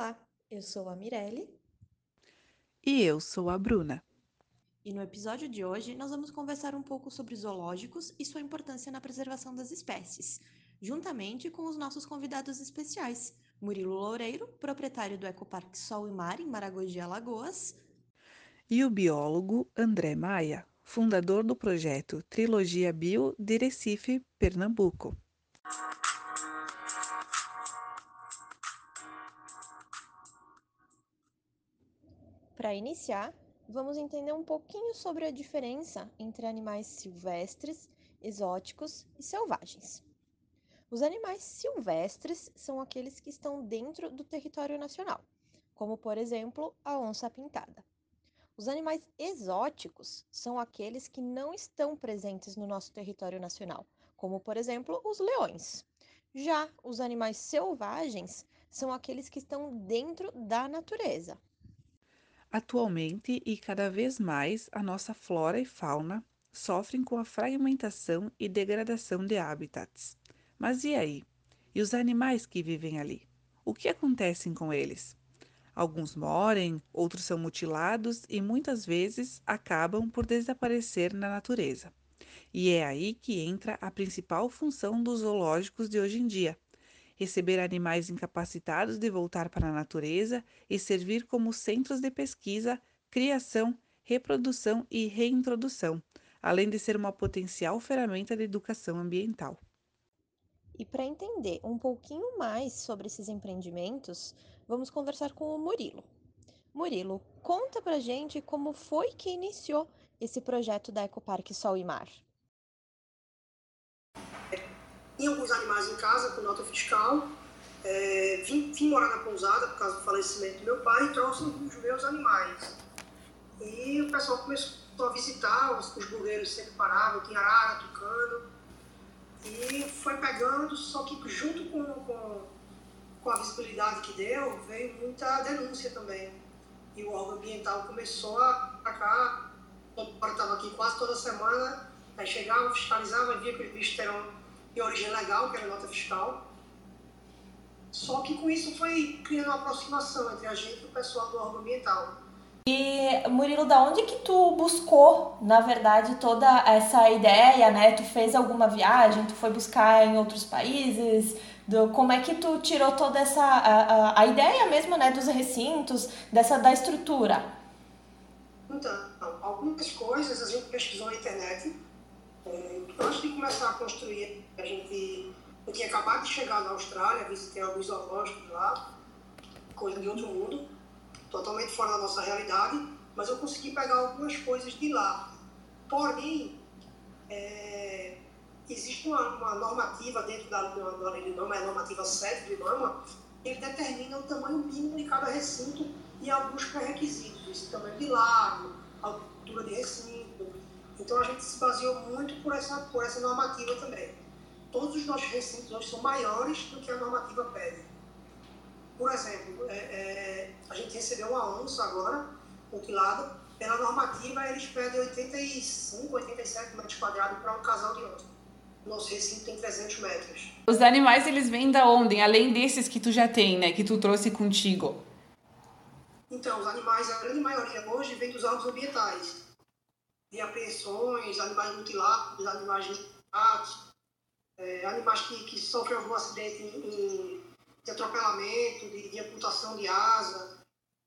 Olá, eu sou a Mirelle. E eu sou a Bruna. E no episódio de hoje nós vamos conversar um pouco sobre zoológicos e sua importância na preservação das espécies, juntamente com os nossos convidados especiais, Murilo Loureiro, proprietário do Ecoparque Sol e Mar em Maragogi, Alagoas, e o biólogo André Maia, fundador do projeto Trilogia Bio de Recife, Pernambuco. Para iniciar, vamos entender um pouquinho sobre a diferença entre animais silvestres, exóticos e selvagens. Os animais silvestres são aqueles que estão dentro do território nacional, como por exemplo a onça pintada. Os animais exóticos são aqueles que não estão presentes no nosso território nacional, como por exemplo os leões. Já os animais selvagens são aqueles que estão dentro da natureza, Atualmente e cada vez mais, a nossa flora e fauna sofrem com a fragmentação e degradação de habitats. Mas e aí? E os animais que vivem ali? O que acontece com eles? Alguns morrem, outros são mutilados e muitas vezes acabam por desaparecer na natureza. E é aí que entra a principal função dos zoológicos de hoje em dia, receber animais incapacitados de voltar para a natureza e servir como centros de pesquisa, criação, reprodução e reintrodução, além de ser uma potencial ferramenta de educação ambiental. E para entender um pouquinho mais sobre esses empreendimentos, vamos conversar com o Murilo. Murilo, conta pra gente como foi que iniciou esse projeto da Ecoparque Sol e Mar tinha alguns animais em casa com nota fiscal. É, vim, vim, morar na pousada por causa do falecimento do meu pai e trouxe os meus animais. E o pessoal começou a visitar, os, os burgueiros sempre paravam, tinha arara, tucano. E foi pegando, só que junto com, com, com a visibilidade que deu, veio muita denúncia também. E o órgão ambiental começou a atacar. O estava aqui quase toda semana, aí chegava, fiscalizava, via que os bichos eram de origem legal, que era nota fiscal. Só que com isso foi criando uma aproximação entre a gente e o pessoal do órgão ambiental. E Murilo, da onde que tu buscou, na verdade, toda essa ideia, né? Tu fez alguma viagem, tu foi buscar em outros países? Do, como é que tu tirou toda essa a, a, a ideia mesmo, né, dos recintos, dessa da estrutura? Então, algumas coisas a gente pesquisou na internet antes de começar a construir, a gente, eu tinha acabado de chegar na Austrália, visitei alguns zoológicos lá, coisa de outro mundo, totalmente fora da nossa realidade, mas eu consegui pegar algumas coisas de lá. Porém, é, existe uma, uma, normativa dentro da, lei de norma, é a normativa 7 de norma, que determina o tamanho mínimo de cada recinto e alguns pré-requisitos, esse tamanho de lago, altura de recinto, então a gente se baseou muito por essa, por essa normativa também. Todos os nossos recintos hoje são maiores do que a normativa pede. Por exemplo, é, é, a gente recebeu uma onça agora, mutilada, pela normativa eles pedem 85, 87 metros quadrados para um casal de onça. Nosso recinto tem 300 metros. Os animais eles vêm da onde? Além desses que tu já tem, né? Que tu trouxe contigo? Então, os animais, a grande maioria hoje vem dos órgãos ambientais de apreensões, animais mutilados, animais mutilados, é, animais que, que sofrem algum acidente em, de atropelamento, de, de amputação de asa,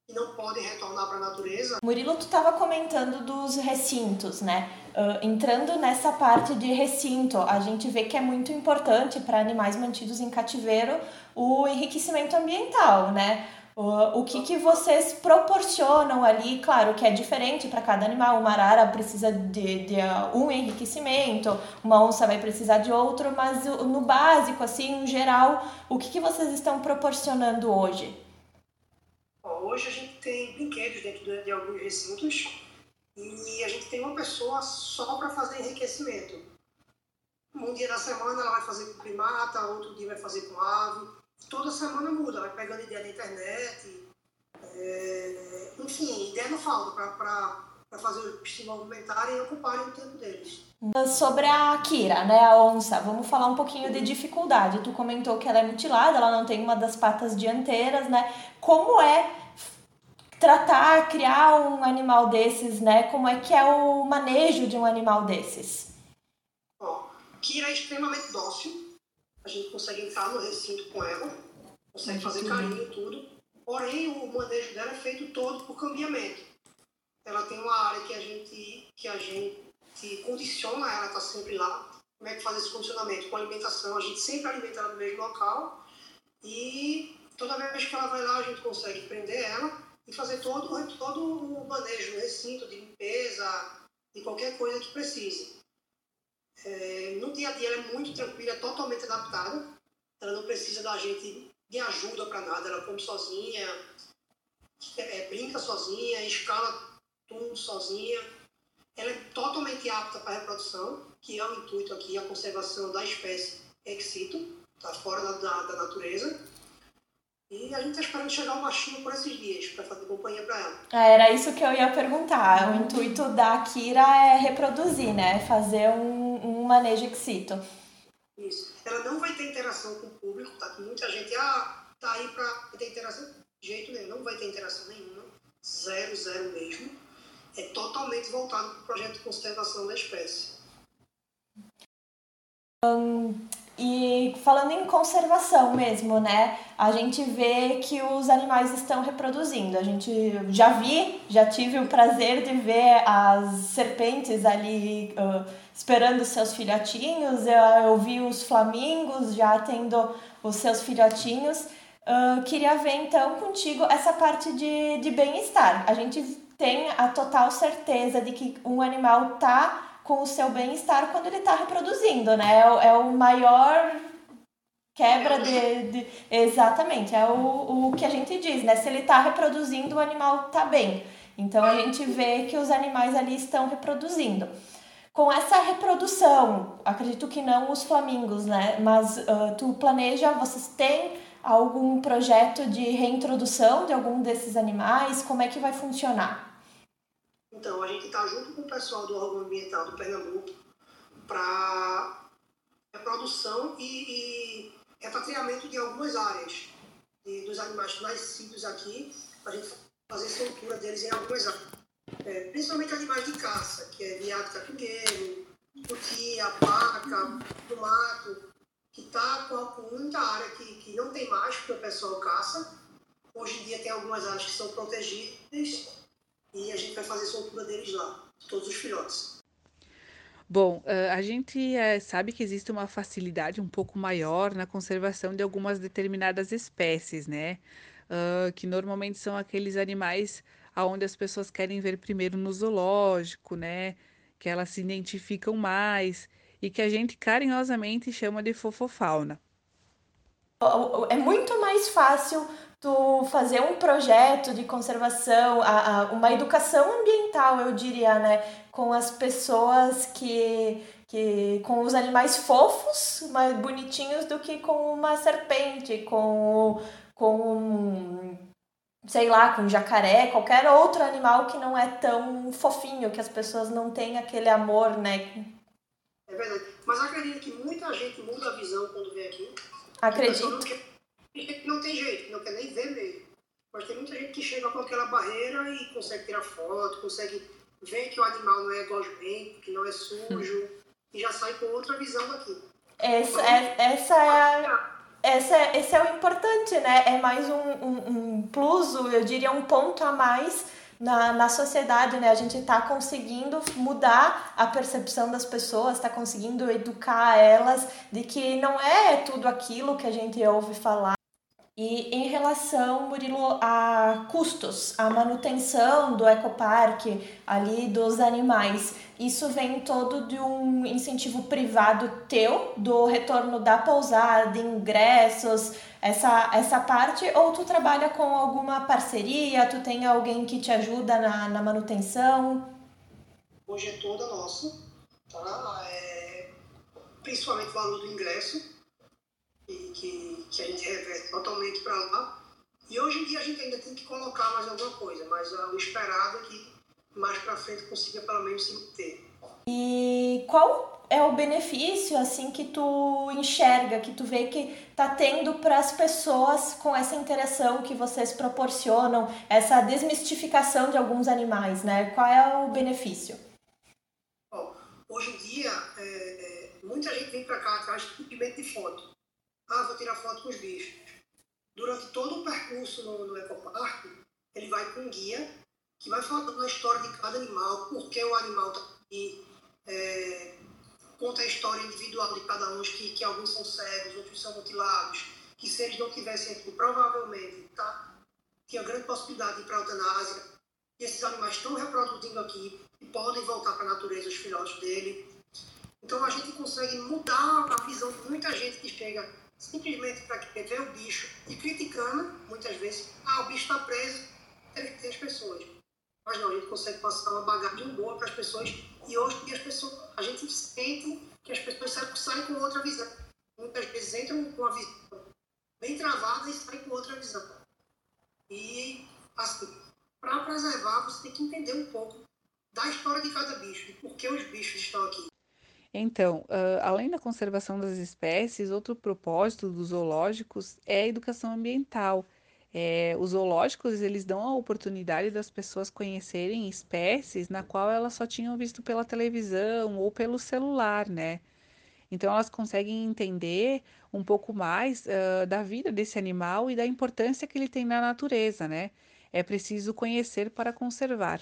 que não podem retornar para a natureza. Murilo, tu estava comentando dos recintos, né? Uh, entrando nessa parte de recinto, a gente vê que é muito importante para animais mantidos em cativeiro o enriquecimento ambiental, né? O, que, que vocês proporcionam ali? Claro que é diferente para cada animal. Uma arara precisa de, de um enriquecimento, uma onça vai precisar de outro, mas no básico, assim, em geral, o que, que vocês estão proporcionando hoje? Hoje a gente tem brinquedos dentro de, de alguns recintos e a gente tem uma pessoa só para fazer enriquecimento. Um dia da semana ela vai fazer com primata, outro dia vai fazer com ave toda semana muda, vai pegando ideia na internet. É, enfim, ideia não falta para para fazer os se movimentarem e ocuparem o tempo deles. Sobre a Kira, né, a onça, vamos falar um pouquinho de dificuldade. Tu comentou que ela é mutilada, ela não tem uma das patas dianteiras, né? Como é tratar, criar um animal desses, né? Como é que é o manejo de um animal desses? Ó, Kira é extremamente dócil. A gente consegue entrar no recinto com ela, consegue fazer carinho e tudo. Porém, o manejo dela é feito todo por cambiamento ela tem uma área que a gente, que a gente condiciona ela, está sempre lá. Como é que faz esse funcionamento? Com alimentação, a gente sempre alimenta ela no mesmo local e toda vez que ela vai lá, a gente consegue prender ela e fazer todo, todo o manejo, o recinto de limpeza, de qualquer coisa que precise. É, no dia a dia ela é muito tranquila, é totalmente adaptada. Ela não precisa da gente de ajuda para nada, ela come sozinha, é, brinca sozinha, escala tudo sozinha. Ela é totalmente apta para reprodução, que é o intuito aqui, a conservação da espécie excito, está fora da, da, da, natureza. E a gente está esperando chegar o machinho por esses dias, para fazer companhia para ela. Ah, era isso que eu ia perguntar. O intuito da Kira é reproduzir, né? Fazer um, um manejo excito. Isso. Ela não vai ter interação com o público, tá? Que muita gente, ah, tá aí para ter interação. De jeito nenhum, não vai ter interação nenhuma. Zero, zero mesmo é totalmente voltado para o projeto de conservação da espécie. E falando em conservação mesmo, né? A gente vê que os animais estão reproduzindo. A gente já vi, já tive o prazer de ver as serpentes ali uh, esperando seus filhotinhos. Eu, eu, vi os flamingos já tendo os seus filhotinhos. Uh, queria ver então contigo essa parte de, de bem-estar. A gente tem a total certeza de que um animal tá com o seu bem-estar quando ele está reproduzindo, né? É, é, o maior quebra de, de, exatamente é o, o que a gente diz, né? Se ele está reproduzindo, o animal tá bem. Então a gente vê que os animais ali estão reproduzindo. Com essa reprodução, acredito que não os flamingos, né? Mas uh, tu planeja, vocês têm algum projeto de reintrodução de algum desses animais? Como é que vai funcionar? Então, a gente está junto com o pessoal do órgão ambiental do Pernambuco para a produção e, e repatriamento de algumas áreas de, dos animais nascidos aqui, para a gente fazer soltura deles em algumas áreas. É, principalmente animais de caça, que é viado catungueiro, cutia, paca, do mato, que está com, com, muita área que, que não tem mais, porque o pessoal caça. Hoje em dia tem algumas áreas que são protegidas e a gente vai fazer soltura deles lá, todos os filhotes. Bom, a gente eh, sabe que existe uma facilidade um pouco maior na conservação de algumas determinadas espécies, né? que normalmente são aqueles animais aonde as pessoas querem ver primeiro no zoológico, né? Que elas se identificam mais e que a gente carinhosamente chama de fofofauna. É muito mais fácil tu fazer um projeto de conservação, a, a, uma educação ambiental, eu diria, né, com as pessoas que, que com os animais fofos, mais bonitinhos do que com uma serpente, com com sei lá, com jacaré, qualquer outro animal que não é tão fofinho, que as pessoas não têm aquele amor, né, é verdade. Mas acredito que muita gente muda a visão quando vem aqui. Acredito. Não, quer, não tem jeito, não quer nem ver mesmo. Mas tem muita gente que chega com aquela barreira e consegue tirar foto, consegue ver que o animal não é gosmento, que não é sujo, e já sai com outra visão daqui. Essa, é, essa é a, essa, esse é o importante, né? É mais um, um, um plus, eu diria um ponto a mais na, na sociedade, né? A gente está conseguindo mudar a percepção das pessoas, está conseguindo educar elas de que não é tudo aquilo que a gente ouve falar. E em relação, Murilo, a custos, a manutenção do ecoparque ali dos animais, isso vem todo de um incentivo privado teu, do retorno da pousada, ingressos, essa, essa parte, ou tu trabalha com alguma parceria, tu tem alguém que te ajuda na, na manutenção? Hoje é toda nossa, tá? É, principalmente o valor do ingresso, que, que, que a gente reverte totalmente para lá. E hoje em dia a gente ainda tem que colocar mais alguma coisa, mas uh, o esperado é que mais para frente consiga pelo menos se manter. E qual é o benefício assim que tu enxerga, que tu vê que tá tendo para as pessoas com essa interação que vocês proporcionam, essa desmistificação de alguns animais, né? Qual é o benefício? Bom, hoje em dia, é, é, muita gente vem para cá atrás simplesmente de foto. Ah, vou tirar foto com os bichos. Durante todo o percurso no, no ecoparque, ele vai com um guia que vai falando a história de cada animal, por que o animal está aqui, é, conta a história individual de cada um, que, que alguns são cegos, outros são mutilados, que se eles não tivessem aqui, provavelmente tá, tinha grande possibilidade de ir para a eutanásia. E esses animais estão reproduzindo aqui e podem voltar para a natureza, os filhotes dele. Então a gente consegue mudar a visão de muita gente que chega simplesmente para ver o bicho e criticando, muitas vezes, ah, o bicho está preso, deve ter as pessoas. Mas não, a gente consegue passar uma bagagem boa para as pessoas e hoje as pessoas, a gente sente que as pessoas saem, saem com outra visão. Muitas vezes entram com uma visão bem travada e saem com outra visão. E, assim, para preservar, você tem que entender um pouco da história de cada bicho, de por que os bichos estão aqui. Então, uh, além da conservação das espécies, outro propósito dos zoológicos é a educação ambiental. É, os zoológicos eles dão a oportunidade das pessoas conhecerem espécies na qual elas só tinham visto pela televisão ou pelo celular, né? Então elas conseguem entender um pouco mais uh, da vida desse animal e da importância que ele tem na natureza, né? É preciso conhecer para conservar.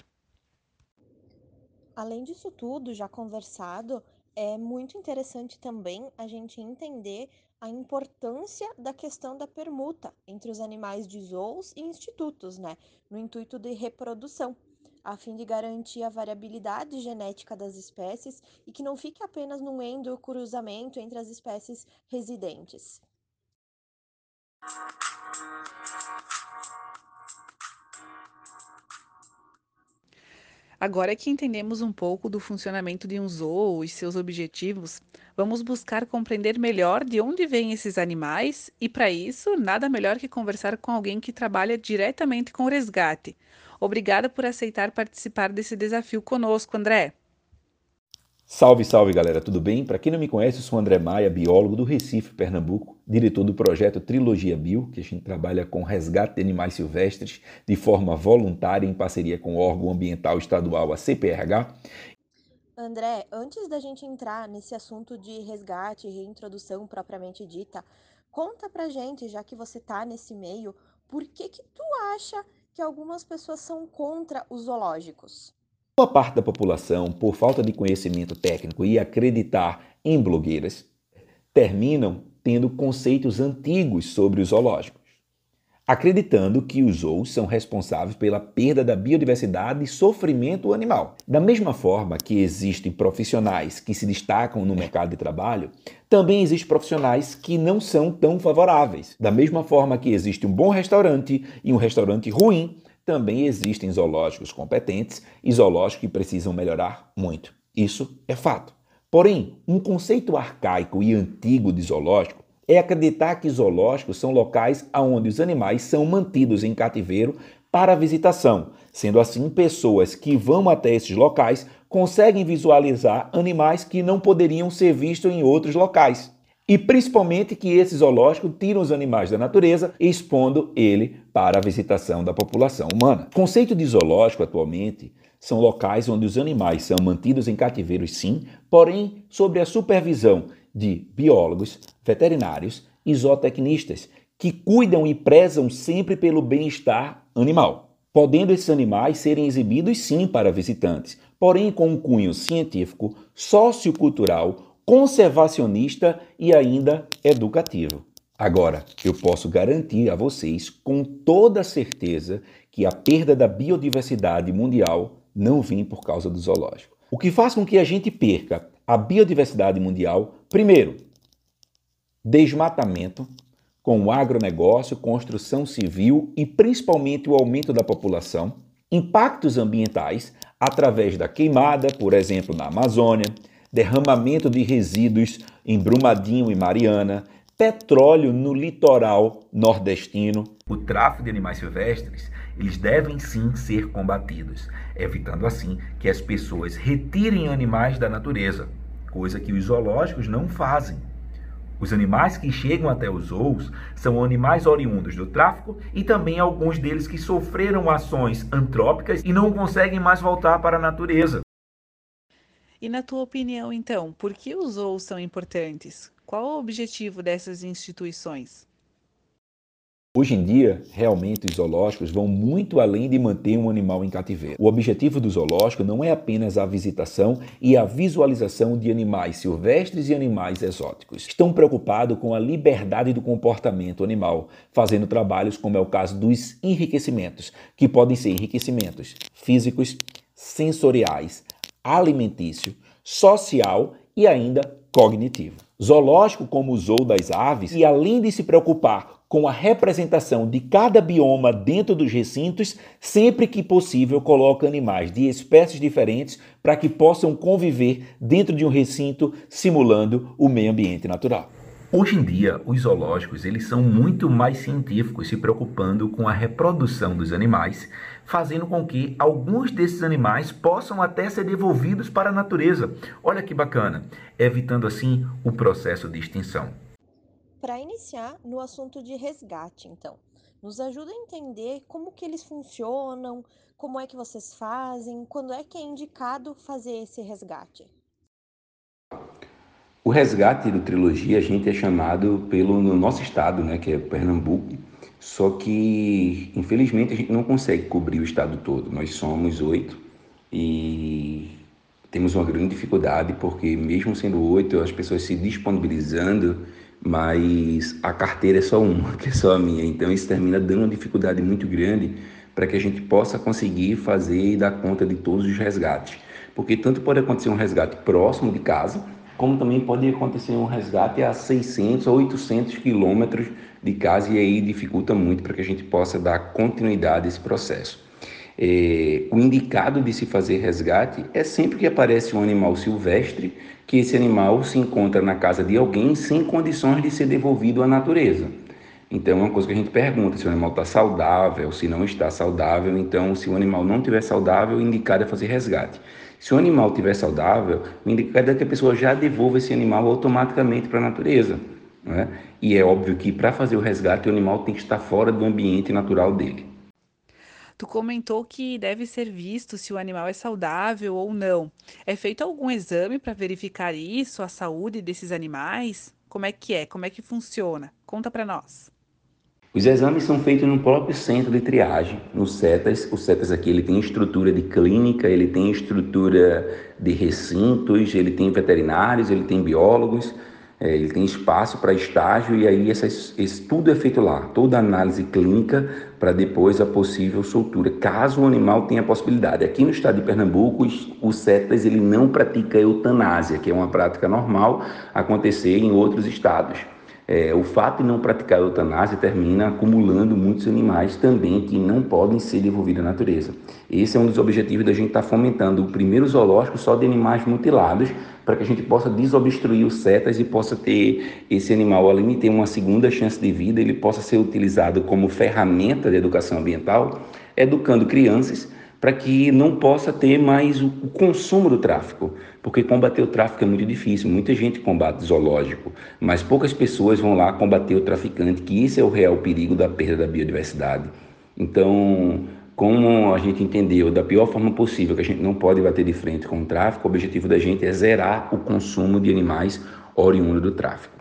Além disso tudo, já conversado, é muito interessante também a gente entender a importância da questão da permuta entre os animais de zoos e institutos, né, no intuito de reprodução, a fim de garantir a variabilidade genética das espécies e que não fique apenas num endocruzamento entre as espécies residentes. Agora que entendemos um pouco do funcionamento de um zoo e seus objetivos, vamos buscar compreender melhor de onde vêm esses animais e, para isso, nada melhor que conversar com alguém que trabalha diretamente com o resgate. Obrigada por aceitar participar desse desafio conosco, André. Salve, salve galera, tudo bem? Para quem não me conhece, eu sou André Maia, biólogo do Recife, Pernambuco, diretor do projeto Trilogia Bio, que a gente trabalha com resgate de animais silvestres de forma voluntária em parceria com o órgão ambiental estadual, a CPRH. André, antes da gente entrar nesse assunto de resgate e reintrodução propriamente dita, conta pra gente, já que você tá nesse meio, por que que tu acha que algumas pessoas são contra os zoológicos? Boa parte da população, por falta de conhecimento técnico e acreditar em blogueiras, terminam tendo conceitos antigos sobre os zoológicos, acreditando que os zoos são responsáveis pela perda da biodiversidade e sofrimento animal. Da mesma forma que existem profissionais que se destacam no mercado de trabalho, também existem profissionais que não são tão favoráveis. Da mesma forma que existe um bom restaurante e um restaurante ruim, também existem zoológicos competentes e zoológicos que precisam melhorar muito. Isso é fato. Porém, um conceito arcaico e antigo de zoológico é acreditar que zoológicos são locais onde os animais são mantidos em cativeiro para visitação. Sendo assim, pessoas que vão até esses locais conseguem visualizar animais que não poderiam ser vistos em outros locais. E principalmente que esse zoológico tira os animais da natureza, expondo ele para a visitação da população humana. O conceito de zoológico atualmente são locais onde os animais são mantidos em cativeiros, sim, porém sob a supervisão de biólogos, veterinários e zootecnistas que cuidam e prezam sempre pelo bem-estar animal, podendo esses animais serem exibidos sim para visitantes, porém com um cunho científico, sociocultural, conservacionista e ainda educativo. Agora, eu posso garantir a vocês com toda certeza que a perda da biodiversidade mundial não vem por causa do zoológico. O que faz com que a gente perca a biodiversidade mundial, primeiro, desmatamento, com o agronegócio, construção civil e principalmente o aumento da população, impactos ambientais através da queimada, por exemplo, na Amazônia, derramamento de resíduos em Brumadinho e Mariana, petróleo no litoral nordestino. O tráfico de animais silvestres eles devem sim ser combatidos, evitando assim que as pessoas retirem animais da natureza, coisa que os zoológicos não fazem. Os animais que chegam até os zoos são animais oriundos do tráfico e também alguns deles que sofreram ações antrópicas e não conseguem mais voltar para a natureza. E na tua opinião, então, por que os zoos são importantes? Qual o objetivo dessas instituições? Hoje em dia, realmente os zoológicos vão muito além de manter um animal em cativeiro. O objetivo do zoológico não é apenas a visitação e a visualização de animais silvestres e animais exóticos. Estão preocupados com a liberdade do comportamento animal, fazendo trabalhos como é o caso dos enriquecimentos, que podem ser enriquecimentos físicos, sensoriais, alimentício, social e ainda cognitivo. Zoológico como o zoo das aves, e além de se preocupar com a representação de cada bioma dentro dos recintos, sempre que possível coloca animais de espécies diferentes para que possam conviver dentro de um recinto simulando o meio ambiente natural. Hoje em dia, os zoológicos eles são muito mais científicos, se preocupando com a reprodução dos animais, fazendo com que alguns desses animais possam até ser devolvidos para a natureza. Olha que bacana, evitando assim o processo de extinção. Para iniciar no assunto de resgate, então, nos ajuda a entender como que eles funcionam, como é que vocês fazem, quando é que é indicado fazer esse resgate. O resgate do trilogia a gente é chamado pelo no nosso estado, né, que é Pernambuco. Só que infelizmente a gente não consegue cobrir o estado todo. Nós somos oito e temos uma grande dificuldade porque mesmo sendo oito, as pessoas se disponibilizando mas a carteira é só uma, que é só a minha. Então isso termina dando uma dificuldade muito grande para que a gente possa conseguir fazer e dar conta de todos os resgates. Porque tanto pode acontecer um resgate próximo de casa, como também pode acontecer um resgate a 600 ou 800 quilômetros de casa e aí dificulta muito para que a gente possa dar continuidade a esse processo. É, o indicado de se fazer resgate é sempre que aparece um animal silvestre que esse animal se encontra na casa de alguém sem condições de ser devolvido à natureza. Então é uma coisa que a gente pergunta se o animal está saudável, se não está saudável. Então, se o animal não estiver saudável, o indicado é fazer resgate. Se o animal estiver saudável, o indicado é que a pessoa já devolva esse animal automaticamente para a natureza. Né? E é óbvio que para fazer o resgate, o animal tem que estar fora do ambiente natural dele. Tu comentou que deve ser visto se o animal é saudável ou não. É feito algum exame para verificar isso, a saúde desses animais? Como é que é? Como é que funciona? Conta para nós. Os exames são feitos no próprio centro de triagem, no CETAS. O CETAS aqui ele tem estrutura de clínica, ele tem estrutura de recintos, ele tem veterinários, ele tem biólogos. É, ele tem espaço para estágio e aí essa, esse, tudo é feito lá, toda análise clínica para depois a possível soltura, caso o animal tenha possibilidade. Aqui no estado de Pernambuco, o CETAS ele não pratica eutanásia, que é uma prática normal acontecer em outros estados. É, o fato de não praticar a eutanásia termina acumulando muitos animais também que não podem ser devolvidos à natureza. Esse é um dos objetivos da gente estar tá fomentando o primeiro zoológico só de animais mutilados, para que a gente possa desobstruir os setas e possa ter esse animal, além de ter uma segunda chance de vida, ele possa ser utilizado como ferramenta de educação ambiental, educando crianças para que não possa ter mais o, consumo do tráfico, porque combater o tráfico é muito difícil. Muita gente combate zoológico, mas poucas pessoas vão lá combater o traficante, que esse é o real perigo da perda da biodiversidade. Então, como a gente entendeu da pior forma possível, que a gente não pode bater de frente com o tráfico, o objetivo da gente é zerar o consumo de animais oriundo do tráfico.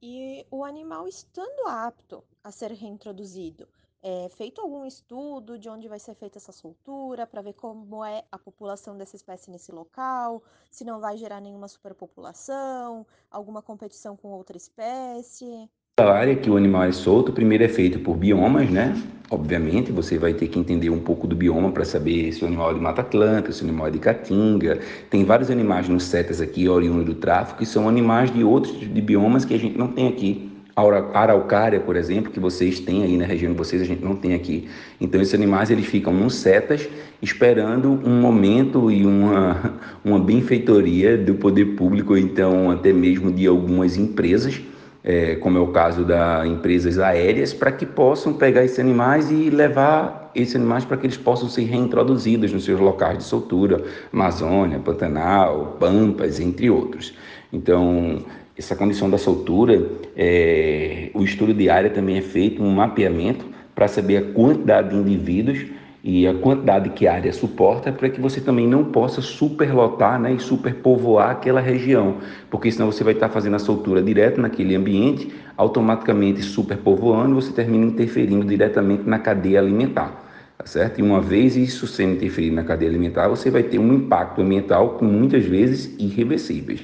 E o animal estando apto a ser reintroduzido, é feito algum estudo de onde vai ser feita essa soltura, para ver como é a população dessa espécie nesse local, se não vai gerar nenhuma superpopulação, alguma competição com outra espécie? A área que o animal é solto, primeiro é feito por biomas, né? Obviamente, você vai ter que entender um pouco do bioma para saber se o animal é de Mata Atlântica, se o animal é de Caatinga. Tem vários animais nos setas aqui, oriundos do tráfico, que são animais de outros de biomas que a gente não tem aqui araucária, por exemplo, que vocês têm aí na região de vocês, a gente não tem aqui. Então, esses animais eles ficam nos setas esperando um momento e uma, uma benfeitoria do poder público, então até mesmo de algumas empresas, é, como é o caso das empresas aéreas, para que possam pegar esses animais e levar esses animais para que eles possam ser reintroduzidos nos seus locais de soltura, Amazônia, Pantanal, Pampas, entre outros. Então, essa condição da soltura, é, o estudo de área também é feito, um mapeamento para saber a quantidade de indivíduos e a quantidade que a área suporta para que você também não possa superlotar né, e superpovoar aquela região, porque senão você vai estar fazendo a soltura direto naquele ambiente, automaticamente superpovoando, você termina interferindo diretamente na cadeia alimentar. Tá certo? E uma vez isso sendo interferido na cadeia alimentar, você vai ter um impacto ambiental muitas vezes irreversíveis.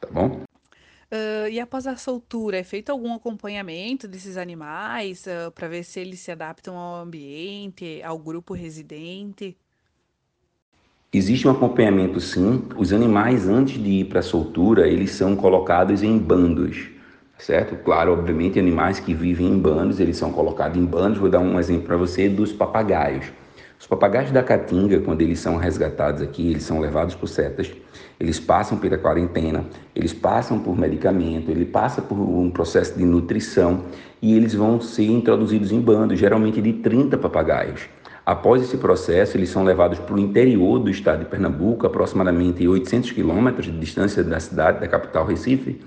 Tá bom? Uh, e após a soltura, é feito algum acompanhamento desses animais uh, para ver se eles se adaptam ao ambiente, ao grupo residente? Existe um acompanhamento sim. Os animais, antes de ir para a soltura, eles são colocados em bandos, certo? Claro, obviamente, animais que vivem em bandos, eles são colocados em bandos. Vou dar um exemplo para você dos papagaios. Os papagaios da Caatinga, quando eles são resgatados aqui, eles são levados por setas, eles passam pela quarentena, eles passam por medicamento, ele passa por um processo de nutrição e eles vão ser introduzidos em bandos, geralmente de 30 papagaios. Após esse processo, eles são levados para o interior do estado de Pernambuco, aproximadamente 800 quilômetros de distância da cidade, da capital Recife,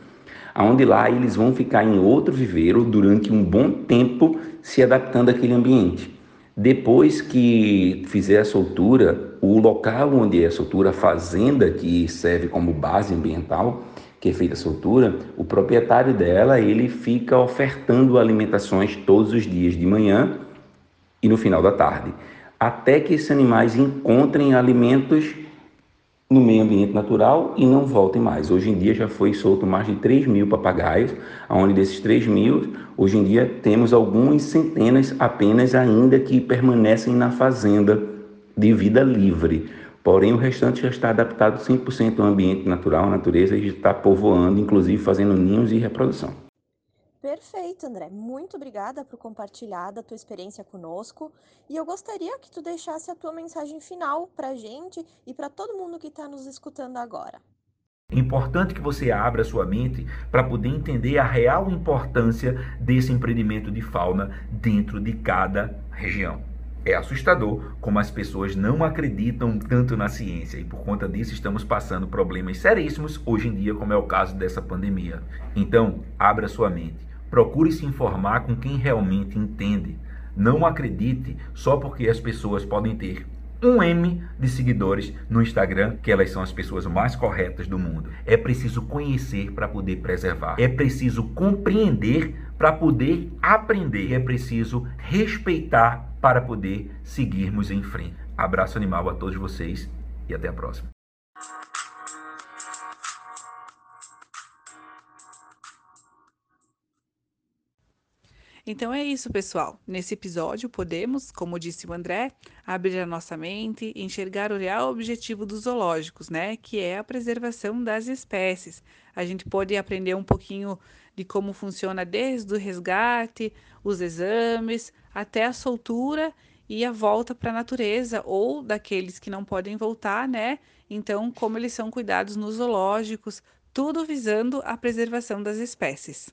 aonde lá eles vão ficar em outro viveiro durante um bom tempo, se adaptando àquele ambiente. Depois que fizer a soltura, o local onde é a soltura, a fazenda que serve como base ambiental, que é feita a soltura, o proprietário dela ele fica ofertando alimentações todos os dias de manhã e no final da tarde, até que esses animais encontrem alimentos no meio ambiente natural e não voltem mais. Hoje em dia já foi solto mais de 3 mil papagaios, onde desses 3 mil, hoje em dia temos algumas centenas apenas ainda que permanecem na fazenda de vida livre. Porém, o restante já está adaptado 100% ao ambiente natural, à natureza, e está povoando, inclusive fazendo ninhos e reprodução. Perfeito, André. Muito obrigada por compartilhar da tua experiência conosco. E eu gostaria que tu deixasse a tua mensagem final para a gente e para todo mundo que está nos escutando agora. É importante que você abra sua mente para poder entender a real importância desse empreendimento de fauna dentro de cada região. É assustador como as pessoas não acreditam tanto na ciência e por conta disso estamos passando problemas seríssimos hoje em dia, como é o caso dessa pandemia. Então, abra sua mente Procure se informar com quem realmente entende. Não acredite só porque as pessoas podem ter um M de seguidores no Instagram, que elas são as pessoas mais corretas do mundo. É preciso conhecer para poder preservar. É preciso compreender para poder aprender. É preciso respeitar para poder seguirmos em frente. Abraço animal a todos vocês e até a próxima. Então é isso, pessoal. Nesse episódio, podemos, como disse o André, abrir a nossa mente e enxergar o real objetivo dos zoológicos, né? Que é a preservação das espécies. A gente pode aprender um pouquinho de como funciona desde o resgate, os exames, até a soltura e a volta para a natureza, ou daqueles que não podem voltar, né? Então, como eles são cuidados nos zoológicos, tudo visando a preservação das espécies.